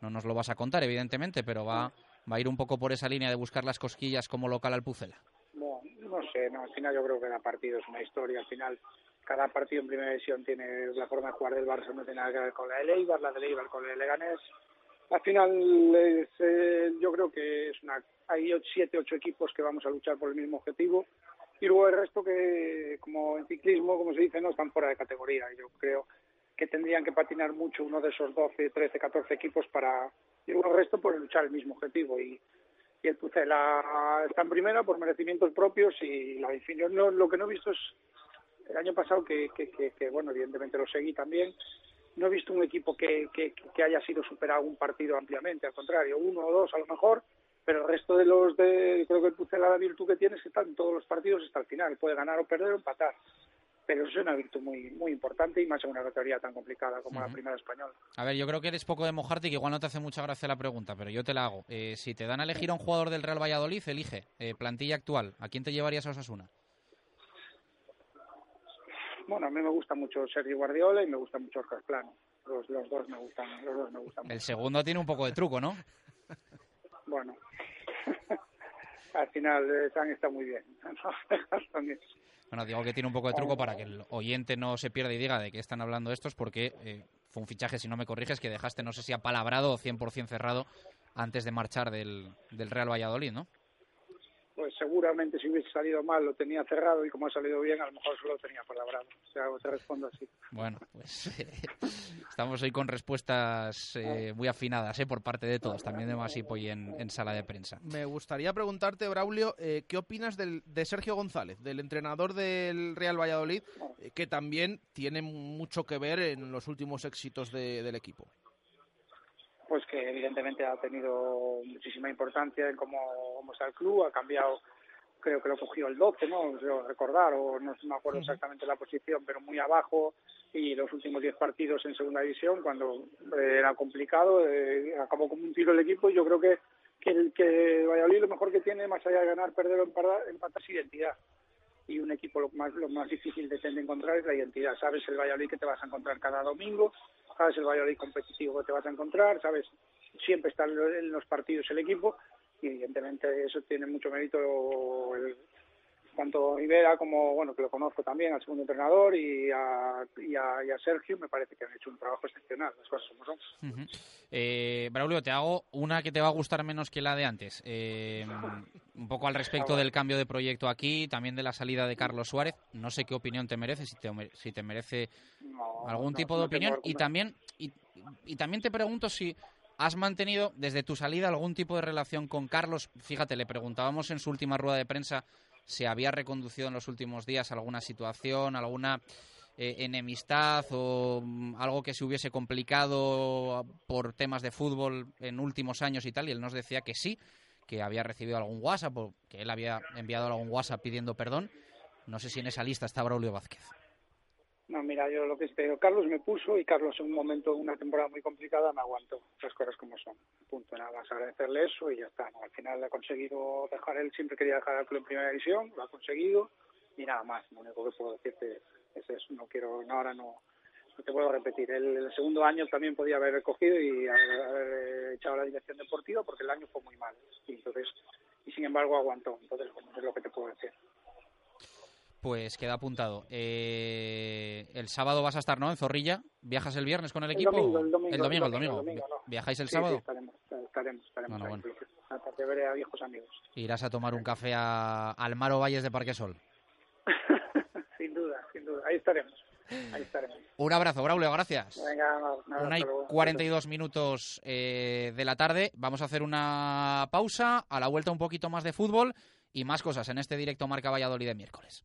no nos lo vas a contar, evidentemente, pero va, va a ir un poco por esa línea de buscar las cosquillas como local al Pucela. No, no sé, no, al final yo creo que cada partido es una historia, al final cada partido en primera división tiene la forma de jugar del Barça, no tiene nada que ver con la de Leibar, la de Leibar con la de Leganés, al final eh, yo creo que es una, hay siete, ocho equipos que vamos a luchar por el mismo objetivo y luego el resto que, como en ciclismo, como se dice, no están fuera de categoría. Yo creo que tendrían que patinar mucho uno de esos 12, 13, 14 equipos para, y luego el resto por luchar el mismo objetivo. Y, y el Pucela está en primera por merecimientos propios y la definición, no, lo que no he visto es el año pasado que, bueno, evidentemente lo seguí también, no he visto un equipo que, que, que, haya sido superado un partido ampliamente, al contrario, uno o dos a lo mejor, pero el resto de los de, creo que el Pucela la virtud que tiene es que están todos los partidos hasta el final, puede ganar o perder o empatar. Pero eso es una virtud muy muy importante y más en una categoría tan complicada como la primera española. A ver, yo creo que eres poco de mojarte y que igual no te hace mucha gracia la pregunta, pero yo te la hago. Eh, si te dan a elegir a un jugador del Real Valladolid, elige eh, plantilla actual. ¿A quién te llevarías a Osasuna? Bueno, a mí me gusta mucho Sergio Guardiola y me gusta mucho Oscar Plano. Los, los, dos me gustan, los dos me gustan. El segundo tiene un poco de truco, ¿no? bueno, al final eh, San está muy bien. bueno, digo que tiene un poco de truco para que el oyente no se pierda y diga de qué están hablando estos, porque eh, fue un fichaje, si no me corriges, que dejaste, no sé si apalabrado o 100% cerrado antes de marchar del, del Real Valladolid, ¿no? Seguramente si hubiese salido mal lo tenía cerrado y como ha salido bien a lo mejor solo lo tenía palabrado. O sea, te respondo así. Bueno, pues eh, estamos hoy con respuestas eh, muy afinadas eh, por parte de todos, también de Masipo y en, en, sala de prensa. Me gustaría preguntarte, Braulio, eh, ¿qué opinas del, de Sergio González, del entrenador del Real Valladolid, eh, que también tiene mucho que ver en los últimos éxitos de, del equipo? Pues que evidentemente ha tenido muchísima importancia en cómo, cómo está el club, ha cambiado, creo que lo cogió el 12, ¿no? Creo recordar, o no me acuerdo exactamente la posición, pero muy abajo, y los últimos 10 partidos en segunda división, cuando eh, era complicado, eh, acabó como un tiro el equipo, y yo creo que, que, el, que Valladolid lo mejor que tiene, más allá de ganar, perder o empatar es identidad y un equipo lo más, lo más difícil de, encontrar es la identidad. Sabes el Valladolid que te vas a encontrar cada domingo, sabes el Valladolid competitivo que te vas a encontrar, sabes, siempre está en los partidos el equipo y evidentemente eso tiene mucho mérito el, tanto Ibera como, bueno, que lo conozco también, al segundo entrenador y a, y a, Sergio, me parece que han hecho un trabajo excepcional, las cosas como son. Eh, Braulio, te hago una que te va a gustar menos que la de antes. Eh, un poco al respecto del cambio de proyecto aquí, también de la salida de Carlos Suárez. No sé qué opinión te merece, si te, si te merece algún tipo de opinión. Y también, y, y también te pregunto si ¿Has mantenido desde tu salida algún tipo de relación con Carlos? Fíjate, le preguntábamos en su última rueda de prensa si había reconducido en los últimos días alguna situación, alguna eh, enemistad o mm, algo que se hubiese complicado por temas de fútbol en últimos años y tal, y él nos decía que sí, que había recibido algún WhatsApp o que él había enviado algún WhatsApp pidiendo perdón. No sé si en esa lista está Braulio Vázquez. No, mira, yo lo que espero, Carlos me puso y Carlos en un momento, una temporada muy complicada, me aguantó, las cosas como son. Punto, nada más agradecerle eso y ya está. Al final ha conseguido dejar, él siempre quería dejar al club en primera división, lo ha conseguido y nada más. Lo único que puedo decirte es eso, no quiero, ahora no, no te puedo repetir. El, segundo año también podía haber recogido y haber, echado la dirección deportiva porque el año fue muy mal. Y entonces, y sin embargo aguantó. Entonces, es lo que te puedo decir. Pues queda apuntado. Eh, el sábado vas a estar, ¿no? En Zorrilla. ¿Viajas el viernes con el, equipo? el domingo. El domingo, el domingo. ¿Viajáis el sábado? Sí, estaremos, estaremos, estaremos bueno, bueno. Aparte veré a viejos amigos. Irás a tomar un café a Almaro Valles de Parquesol. sin duda, sin duda. Ahí estaremos. Ahí estaremos. Un abrazo, Braulio, gracias. Venga, nada, una y 42 minutos eh, de la tarde. Vamos a hacer una pausa. A la vuelta un poquito más de fútbol y más cosas en este directo Marca Valladolid de miércoles.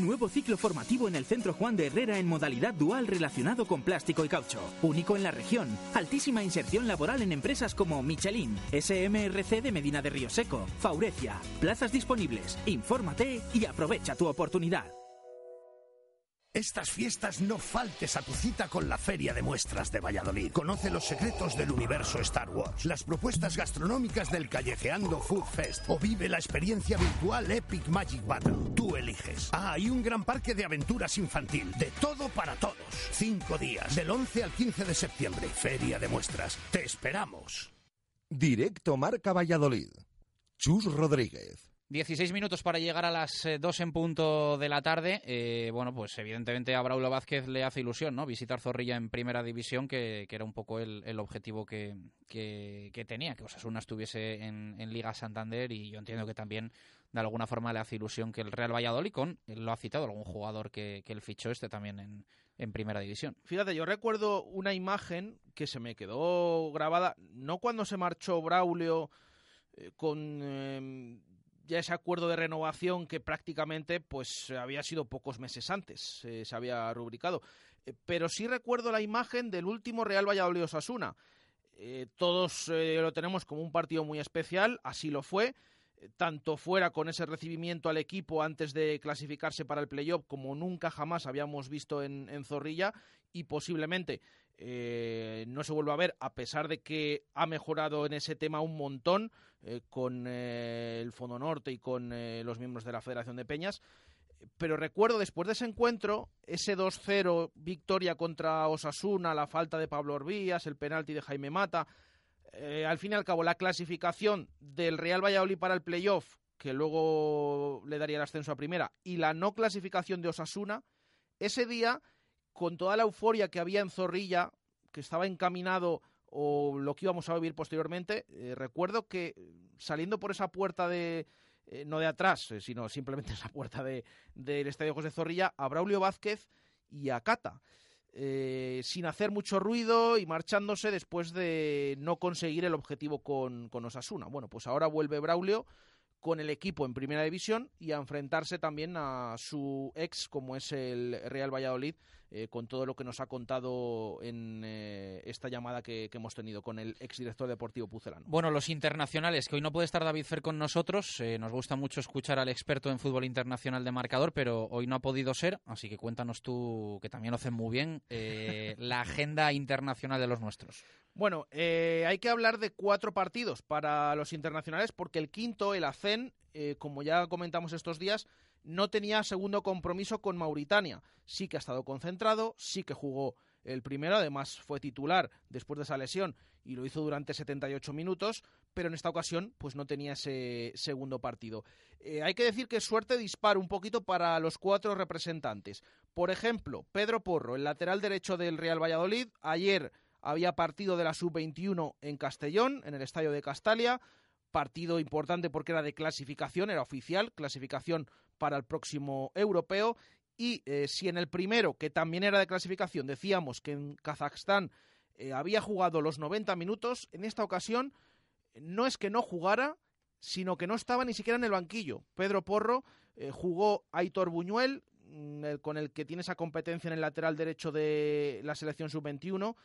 Nuevo ciclo formativo en el Centro Juan de Herrera en modalidad dual relacionado con plástico y caucho. Único en la región. Altísima inserción laboral en empresas como Michelin, SMRC de Medina de Río Seco, Faurecia. Plazas disponibles. Infórmate y aprovecha tu oportunidad. Estas fiestas no faltes a tu cita con la Feria de Muestras de Valladolid. Conoce los secretos del universo Star Wars, las propuestas gastronómicas del Callejeando Food Fest o vive la experiencia virtual Epic Magic Battle. Tú eliges. Ah, hay un gran parque de aventuras infantil. De todo para todos. Cinco días, del 11 al 15 de septiembre. Feria de Muestras. Te esperamos. Directo Marca Valladolid. Chus Rodríguez. 16 minutos para llegar a las 2 eh, en punto de la tarde. Eh, bueno, pues evidentemente a Braulio Vázquez le hace ilusión, ¿no? Visitar Zorrilla en primera división, que, era un poco el, objetivo que, tenía, que Osasuna estuviese en, Liga Santander y yo entiendo que también de alguna forma le hace ilusión que el Real Valladolid, lo ha citado algún jugador que, que él fichó, este también en, en primera división. Fíjate, yo recuerdo una imagen que se me quedó grabada, no cuando se marchó Braulio eh, con em, ya ese acuerdo de renovación que prácticamente pues había sido pocos meses antes, eh, se había rubricado. Eh, pero sí recuerdo la imagen del último Real Valladolid Osasuna. Eh, todos lo tenemos como un partido muy especial, así lo fue, tanto fuera con ese recibimiento al equipo antes de clasificarse para el playoff como nunca jamás habíamos visto en, en Zorrilla y posiblemente no se vuelve a ver, a pesar de que ha mejorado en ese tema un montón eh, con eh, el Fondo Norte y con los miembros de la Federación de Peñas. Pero recuerdo después de ese encuentro, ese 2-0 victoria contra Osasuna, la falta de Pablo Orbías, el penalti de Jaime Mata, al fin y al cabo la clasificación del Real Valladolid para el playoff, que luego le daría el ascenso a primera, y la no clasificación de Osasuna, ese día con toda la euforia que había en Zorrilla, que estaba encaminado o lo que íbamos a vivir posteriormente, eh, recuerdo que saliendo por esa puerta de, eh, no de atrás, eh, sino simplemente esa puerta del de, Estadio José Zorrilla, a Braulio Vázquez y a Cata. eh, sin hacer mucho ruido y marchándose después de no conseguir el objetivo con, con Osasuna. Bueno, pues ahora vuelve Braulio con el equipo en primera división y a enfrentarse también a su ex, como es el Real Valladolid, eh, con todo lo que nos ha contado en eh, esta llamada que, hemos tenido con el exdirector deportivo Pucelano. Bueno, los internacionales, que hoy no puede estar David Fer con nosotros, eh, nos gusta mucho escuchar al experto en fútbol internacional de marcador, pero hoy no ha podido ser, así que cuéntanos tú, que también lo hacen muy bien, la agenda internacional de los nuestros. Bueno, hay que hablar de cuatro partidos para los internacionales, porque el quinto, el ACEN, como ya comentamos estos días, no tenía segundo compromiso con Mauritania. Sí que ha estado concentrado, sí que jugó el primero, además fue titular después de esa lesión y lo hizo durante 78 minutos, pero en esta ocasión pues no tenía ese segundo partido. Eh, hay que decir que suerte disparo un poquito para los cuatro representantes. Por ejemplo, Pedro Porro, el lateral derecho del Real Valladolid, ayer había partido de la sub-21 en Castellón, en el estadio de Castalia, partido importante porque era de clasificación, era oficial, clasificación para el próximo europeo. Y eh, si en el primero, que también era de clasificación, decíamos que en Kazajstán eh, había jugado los 90 minutos, en esta ocasión no es que no jugara, sino que no estaba ni siquiera en el banquillo. Pedro Porro eh, jugó Aitor Buñuel, mm, con el que tiene esa competencia en el lateral derecho de la selección sub-21,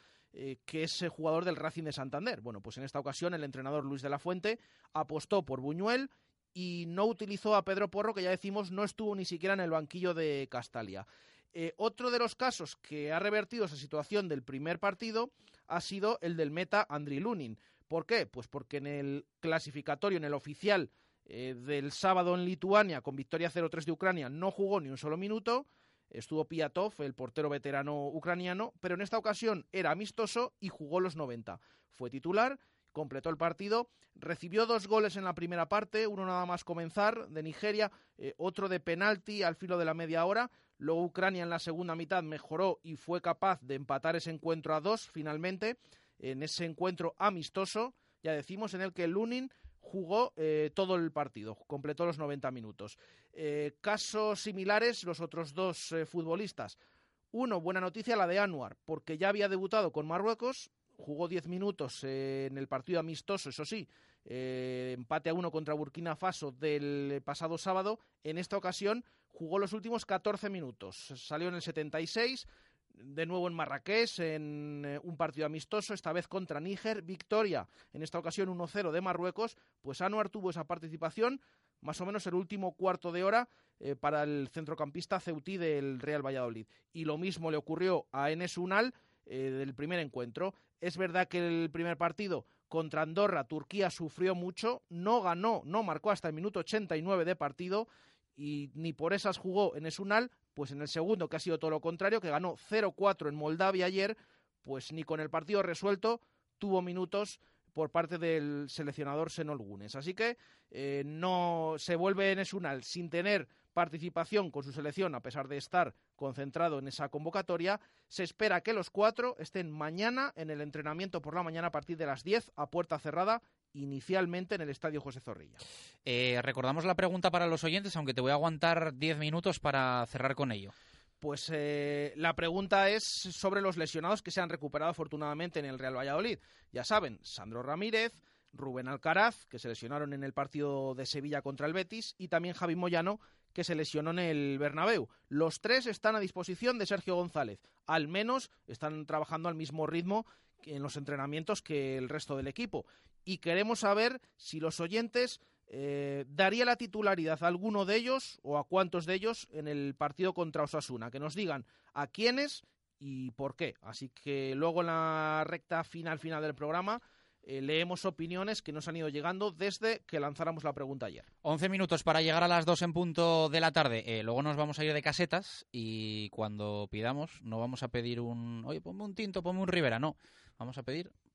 que es el jugador del Racing de Santander. Bueno, pues en esta ocasión el entrenador Luis de la Fuente apostó por Buñuel y no utilizó a Pedro Porro, que ya decimos no estuvo ni siquiera en el banquillo de Castalia. Eh, otro de los casos que ha revertido esa situación del primer partido ha sido el del meta Andriy Lunin. ¿Por qué? Pues porque en el clasificatorio, en el oficial eh, del sábado en Lituania, con victoria 0-3 de Ucrania, no jugó ni un solo minuto. Estuvo Piatov, el portero veterano ucraniano, pero en esta ocasión era amistoso y jugó los 90. Fue titular completó el partido, recibió dos goles en la primera parte, uno nada más comenzar de Nigeria, eh, otro de penalti al filo de la media hora, luego Ucrania en la segunda mitad mejoró y fue capaz de empatar ese encuentro a dos finalmente, en ese encuentro amistoso, ya decimos, en el que Lunin jugó eh, todo el partido, completó los 90 minutos. Eh, casos similares los otros dos futbolistas. Uno, buena noticia, la de Anuar, porque ya había debutado con Marruecos, jugó 10 minutos en el partido amistoso, eso sí, eh, empate a uno contra Burkina Faso del pasado sábado. En esta ocasión jugó los últimos 14 minutos. Salió en el 76, de nuevo en Marrakech, en eh, un partido amistoso, esta vez contra Níger. Victoria, en esta ocasión 1-0 de Marruecos. Pues Anuar tuvo esa participación, más o menos el último cuarto de hora, eh, para el centrocampista Ceutí del Real Valladolid. Y lo mismo le ocurrió a Enes Unal del primer encuentro. Es verdad que el primer partido contra Andorra, Turquía sufrió mucho, no ganó, no marcó hasta el minuto 89 de partido y ni por esas jugó en Esunal, pues en el segundo, que ha sido todo lo contrario, que ganó 0-4 en Moldavia ayer, pues ni con el partido resuelto tuvo minutos por parte del seleccionador Senol Gunes. Así que eh, no se vuelve en Esunal sin tener participación con su selección, a pesar de estar concentrado en esa convocatoria. Se espera que los cuatro estén mañana en el entrenamiento por la mañana a partir de las 10 a puerta cerrada inicialmente en el Estadio José Zorrilla. Eh, recordamos la pregunta para los oyentes, aunque te voy a aguantar 10 minutos para cerrar con ello. Pues eh, la pregunta es sobre los lesionados que se han recuperado afortunadamente en el Real Valladolid. Ya saben, Sandro Ramírez, Rubén Alcaraz, que se lesionaron en el partido de Sevilla contra el Betis, y también Javi Moyano, que se lesionó en el Bernabéu. Los tres están a disposición de Sergio González. Al menos están trabajando al mismo ritmo en los entrenamientos que el resto del equipo. Y queremos saber si los oyentes eh, daría la titularidad a alguno de ellos o a cuántos de ellos en el partido contra Osasuna. Que nos digan a quiénes y por qué. Así que luego en la recta final final del programa eh, leemos opiniones que nos han ido llegando desde que lanzáramos la pregunta ayer. 11 minutos para llegar a las 2 en punto de la tarde. Eh, luego nos vamos a ir de casetas y cuando pidamos no vamos a pedir un, oye, ponme un tinto, ponme un Rivera, no. Vamos a pedir,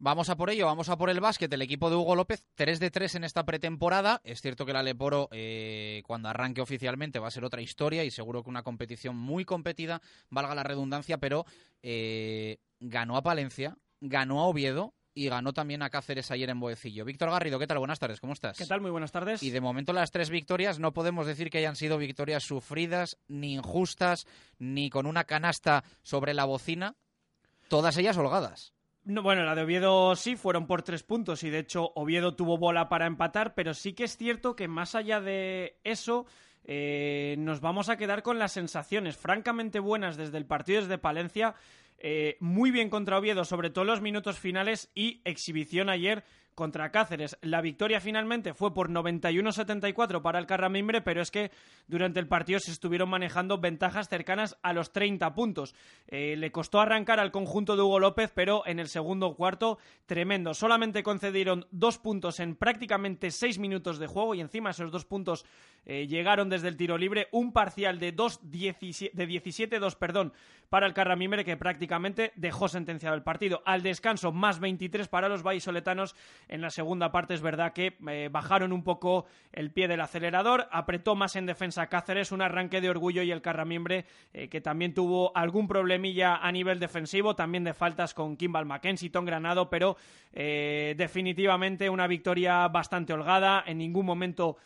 Vamos a por ello, vamos a por el básquet. El equipo de Hugo López, 3 de 3 en esta pretemporada. Es cierto que el Aleporo, eh, cuando arranque oficialmente, va a ser otra historia y seguro que una competición muy competida, valga la redundancia, pero eh, ganó a Palencia, ganó a Oviedo y ganó también a Cáceres ayer en Boecillo. Víctor Garrido, ¿qué tal? Buenas tardes, ¿cómo estás? ¿Qué tal? Muy buenas tardes. Y de momento las tres victorias no podemos decir que hayan sido victorias sufridas, ni injustas, ni con una canasta sobre la bocina, todas ellas holgadas. No, bueno, la de Oviedo sí, fueron por tres puntos y de hecho Oviedo tuvo bola para empatar, pero sí que es cierto que más allá de eso, eh, nos vamos a quedar con las sensaciones francamente buenas desde el partido desde Palencia. Eh, muy bien contra Oviedo, sobre todo los minutos finales y exhibición ayer contra Cáceres. La victoria finalmente fue por 91-74 para el Carramimbre, pero es que durante el partido se estuvieron manejando ventajas cercanas a los 30 puntos. Eh, le costó arrancar al conjunto de Hugo López, pero en el segundo cuarto, tremendo. Solamente concedieron dos puntos en prácticamente seis minutos de juego y encima esos dos puntos eh, llegaron desde el tiro libre. Un parcial de, 17-2 perdón, para el Carramimbre que prácticamente dejó sentenciado el partido. Al descanso, más 23 para los vallisoletanos en la segunda parte es verdad que eh, bajaron un poco el pie del acelerador, apretó más en defensa Cáceres, un arranque de orgullo y el Carramiembre eh, que también tuvo algún problemilla a nivel defensivo, también de faltas con Kimball Mackenzie, Tom Granado, pero eh, definitivamente una victoria bastante holgada, en ningún momento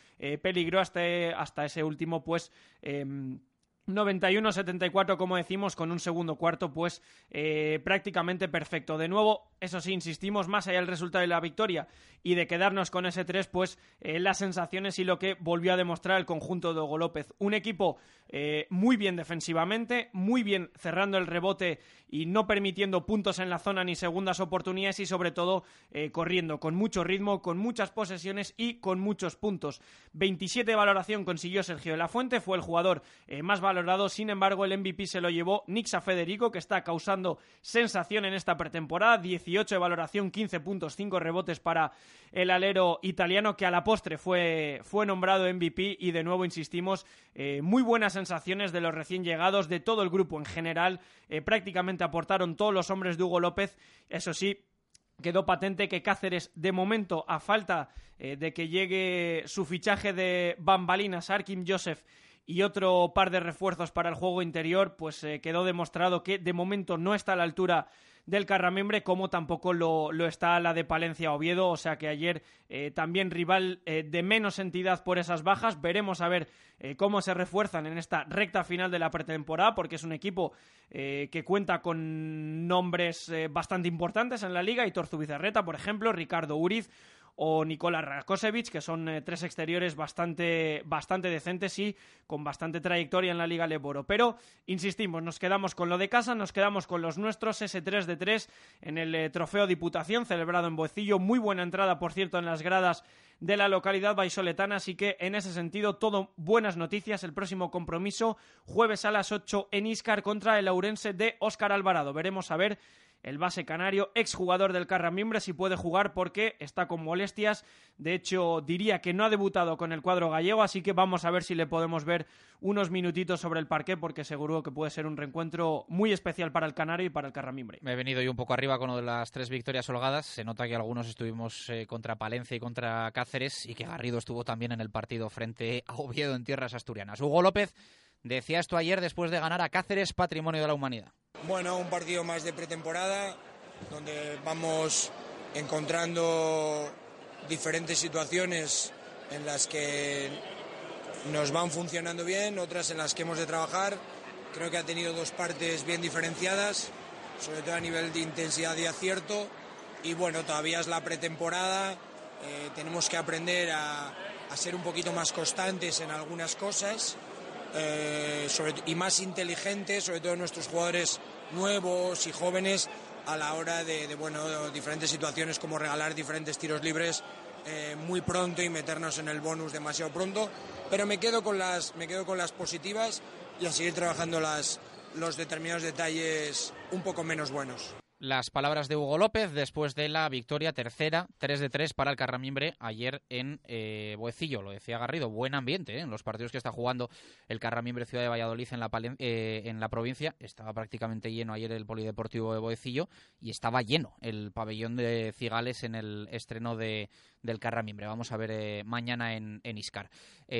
peligró hasta, hasta ese último pues em, 91-74, como decimos, con un segundo cuarto, pues eh, prácticamente perfecto. De nuevo, eso sí, insistimos, más allá del resultado de la victoria y de quedarnos con ese 3, pues eh, las sensaciones y lo que volvió a demostrar el conjunto de Hugo López. Un equipo eh, muy bien defensivamente, muy bien cerrando el rebote y no permitiendo puntos en la zona ni segundas oportunidades y sobre todo corriendo con mucho ritmo, con muchas posesiones y con muchos puntos. 27 de valoración consiguió Sergio de la Fuente, fue el jugador más valorado, sin embargo el MVP se lo llevó Nixa Federico, que está causando sensación en esta pretemporada, 18 de valoración, 15 puntos, 5 rebotes para el alero italiano, que a la postre fue, fue nombrado MVP y de nuevo insistimos, eh, muy buenas sensaciones de los recién llegados, de todo el grupo en general, eh, prácticamente aportaron todos los hombres de Hugo López, eso sí, quedó patente que Cáceres, de momento, a falta eh, de que llegue su fichaje de bambalinas, Arkim Joseph y otro par de refuerzos para el juego interior, pues eh, quedó demostrado que de momento no está a la altura del Carramembre, como tampoco lo, está la de Palencia Oviedo, o sea que ayer eh, también rival eh, de menos entidad por esas bajas. Veremos a ver cómo se refuerzan en esta recta final de la pretemporada, porque es un equipo que cuenta con nombres bastante importantes en la liga, Hitor Zubizarreta, por ejemplo, Ricardo Uriz, o Nikola Rakosevic, que son eh, tres exteriores bastante, bastante decentes y con bastante trayectoria en la Liga Leboro. Pero, insistimos, nos quedamos con lo de casa, nos quedamos con los nuestros, ese 3 de 3 en el eh, Trofeo Diputación, celebrado en Boecillo. Muy buena entrada, por cierto, en las gradas de la localidad vallisoletana, así que en ese sentido todo buenas noticias. El próximo compromiso jueves a las 8 en Iscar contra el Aurense de Óscar Alvarado. Veremos a ver el base canario, exjugador del Carramimbre, si puede jugar porque está con molestias. De hecho, diría que no ha debutado con el cuadro gallego, así que vamos a ver si le podemos ver unos minutitos sobre el parque, porque seguro que puede ser un reencuentro muy especial para el canario y para el Carramimbre. Me he venido yo un poco arriba con lo de las tres victorias holgadas. Se nota que algunos estuvimos eh, contra Palencia y contra Cáceres y que Garrido estuvo también en el partido frente a Oviedo en tierras asturianas. Hugo López decía esto ayer después de ganar a Cáceres Patrimonio de la Humanidad. Bueno, un partido más de pretemporada, donde vamos encontrando diferentes situaciones en las que nos van funcionando bien, otras en las que hemos de trabajar. Creo que ha tenido dos partes bien diferenciadas, sobre todo a nivel de intensidad y acierto. Y bueno, todavía es la pretemporada, eh, tenemos que aprender a, ser un poquito más constantes en algunas cosas eh, y más inteligentes, sobre todo nuestros jugadores nuevos y jóvenes a la hora de, bueno, diferentes situaciones como regalar diferentes tiros libres eh, muy pronto y meternos en el bonus demasiado pronto. Pero me quedo con las, me quedo con las positivas y a seguir trabajando las, los determinados detalles un poco menos buenos. Las palabras de Hugo López después de la victoria tercera, 3 de 3 para el Carramimbre ayer en eh, Boecillo. Lo decía Garrido, buen ambiente ¿eh? en los partidos que está jugando el Carramimbre Ciudad de Valladolid en la, eh, en la provincia. Estaba prácticamente lleno ayer el Polideportivo de Boecillo y estaba lleno el pabellón de Cigales en el estreno de, del Carramimbre. Vamos a ver eh, mañana en, en Iscar.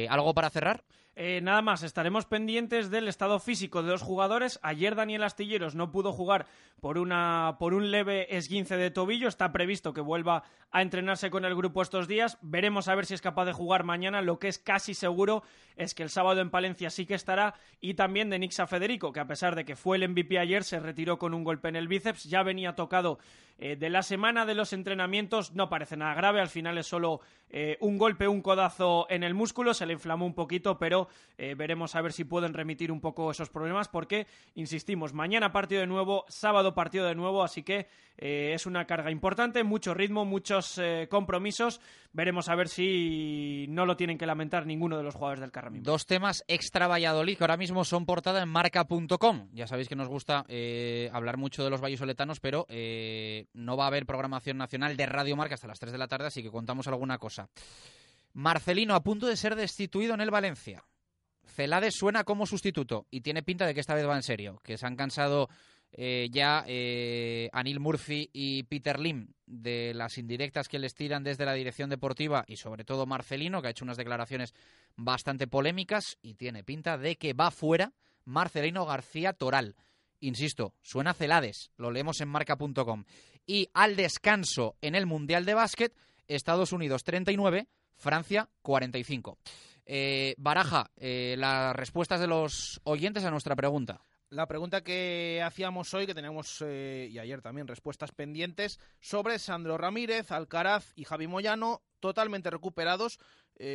¿Algo para cerrar? Eh, nada más, estaremos pendientes del estado físico de los jugadores. Ayer Daniel Astilleros no pudo jugar por, una, por un leve esguince de tobillo. Está previsto que vuelva a entrenarse con el grupo estos días. Veremos a ver si es capaz de jugar mañana. Lo que es casi seguro es que el sábado en Palencia sí que estará. Y también de Nixa Federico, que a pesar de que fue el MVP ayer, se retiró con un golpe en el bíceps. Ya venía tocado eh, de la semana de los entrenamientos. No parece nada grave. Al final es solo eh, un golpe, un codazo en el músculo. Se le inflamó un poquito, pero eh, veremos a ver si pueden remitir un poco esos problemas porque, insistimos, mañana partido de nuevo, sábado partido de nuevo, así que es una carga importante, mucho ritmo, muchos compromisos. Veremos a ver si no lo tienen que lamentar ninguno de los jugadores del Carramín. Dos temas extra Valladolid que ahora mismo son portada en marca.com. Ya sabéis que nos gusta hablar mucho de los vallisoletanos, pero no va a haber programación nacional de Radio Marca hasta las 3 de la tarde, así que contamos alguna cosa. Marcelino a punto de ser destituido en el Valencia. Celades suena como sustituto y tiene pinta de que esta vez va en serio, que se han cansado eh, ya eh, Anil Murphy y Peter Lim de las indirectas que les tiran desde la dirección deportiva y sobre todo Marcelino, que ha hecho unas declaraciones bastante polémicas y tiene pinta de que va fuera Marcelino García Toral. Insisto, suena Celades, lo leemos en marca.com. Y al descanso en el Mundial de Básquet, Estados Unidos 39, Francia 45. Eh, Baraja, eh, las respuestas de los oyentes a nuestra pregunta. La pregunta que hacíamos hoy, que tenemos eh, y ayer también respuestas pendientes, sobre Sandro Ramírez, Alcaraz y Javi Moyano, totalmente recuperados.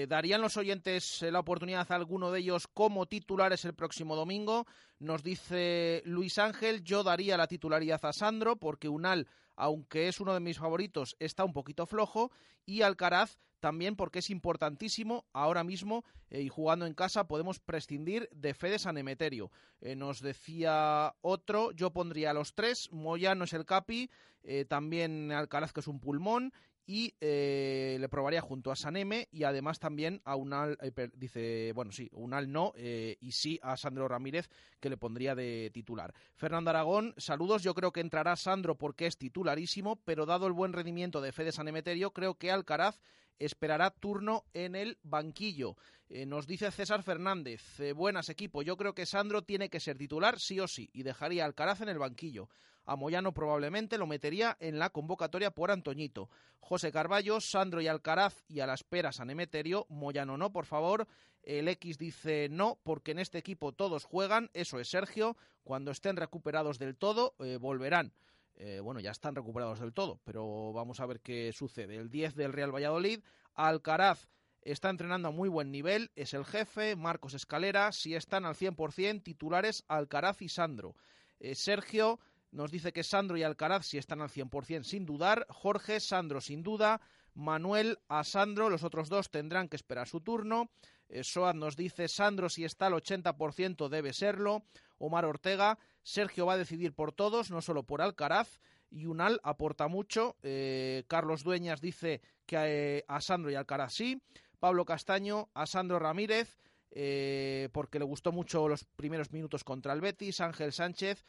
¿Darían los oyentes la oportunidad a alguno de ellos como titulares el próximo domingo? Nos dice Luis Ángel, yo daría la titularidad a Sandro porque Unal, aunque es uno de mis favoritos, está un poquito flojo y Alcaraz también porque es importantísimo ahora mismo eh, y jugando en casa podemos prescindir de Fede San Emeterio. Eh, nos decía otro, yo pondría los tres, Moyano es el capi, eh, también Alcaraz que es un pulmón y le probaría junto a Saneme y además también a Unal, dice, bueno, sí, Unal no, y sí a Sandro Ramírez que le pondría de titular. Fernando Aragón, saludos, yo creo que entrará Sandro porque es titularísimo, pero dado el buen rendimiento de Fede San Emeterio, creo que Alcaraz esperará turno en el banquillo. Eh, nos dice César Fernández, eh, buenas equipo, yo creo que Sandro tiene que ser titular sí o sí y dejaría Alcaraz en el banquillo. A Moyano probablemente lo metería en la convocatoria por Antoñito. José Carballo, Sandro y Alcaraz y a la espera San Emeterio. Moyano no, por favor. El X dice no, porque en este equipo todos juegan. Eso es Sergio. Cuando estén recuperados del todo, eh, volverán. Eh, bueno, ya están recuperados del todo, pero vamos a ver qué sucede. El 10 del Real Valladolid, Alcaraz está entrenando a muy buen nivel, es el jefe, Marcos Escalera, si están al 100%, titulares Alcaraz y Sandro. Eh, Sergio nos dice que Sandro y Alcaraz si están al 100% sin dudar, Jorge, Sandro sin duda, Manuel a Sandro, los otros dos tendrán que esperar su turno. Eh, Soad nos dice Sandro si está al 80% debe serlo. Omar Ortega, Sergio va a decidir por todos, no solo por Alcaraz. Y Unal aporta mucho. Eh, Carlos Dueñas dice que eh, a Sandro y Alcaraz sí. Pablo Castaño, a Sandro Ramírez, porque le gustó mucho los primeros minutos contra el Betis. Ángel Sánchez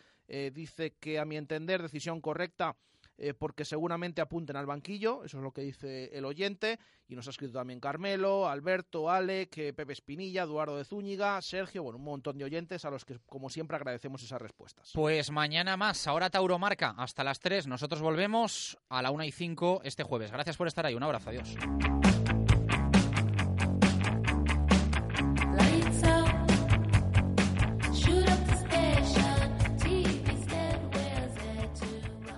dice que a mi entender decisión correcta eh, porque seguramente apunten al banquillo, eso es lo que dice el oyente, y nos ha escrito también Carmelo, Alberto, Alec, Pepe Espinilla, Eduardo de Zúñiga, Sergio, bueno, un montón de oyentes a los que como siempre agradecemos esas respuestas. Pues mañana más, ahora Tauro Marca, hasta las 3, nosotros volvemos a la 1 y 5 este jueves. Gracias por estar ahí, un abrazo, adiós.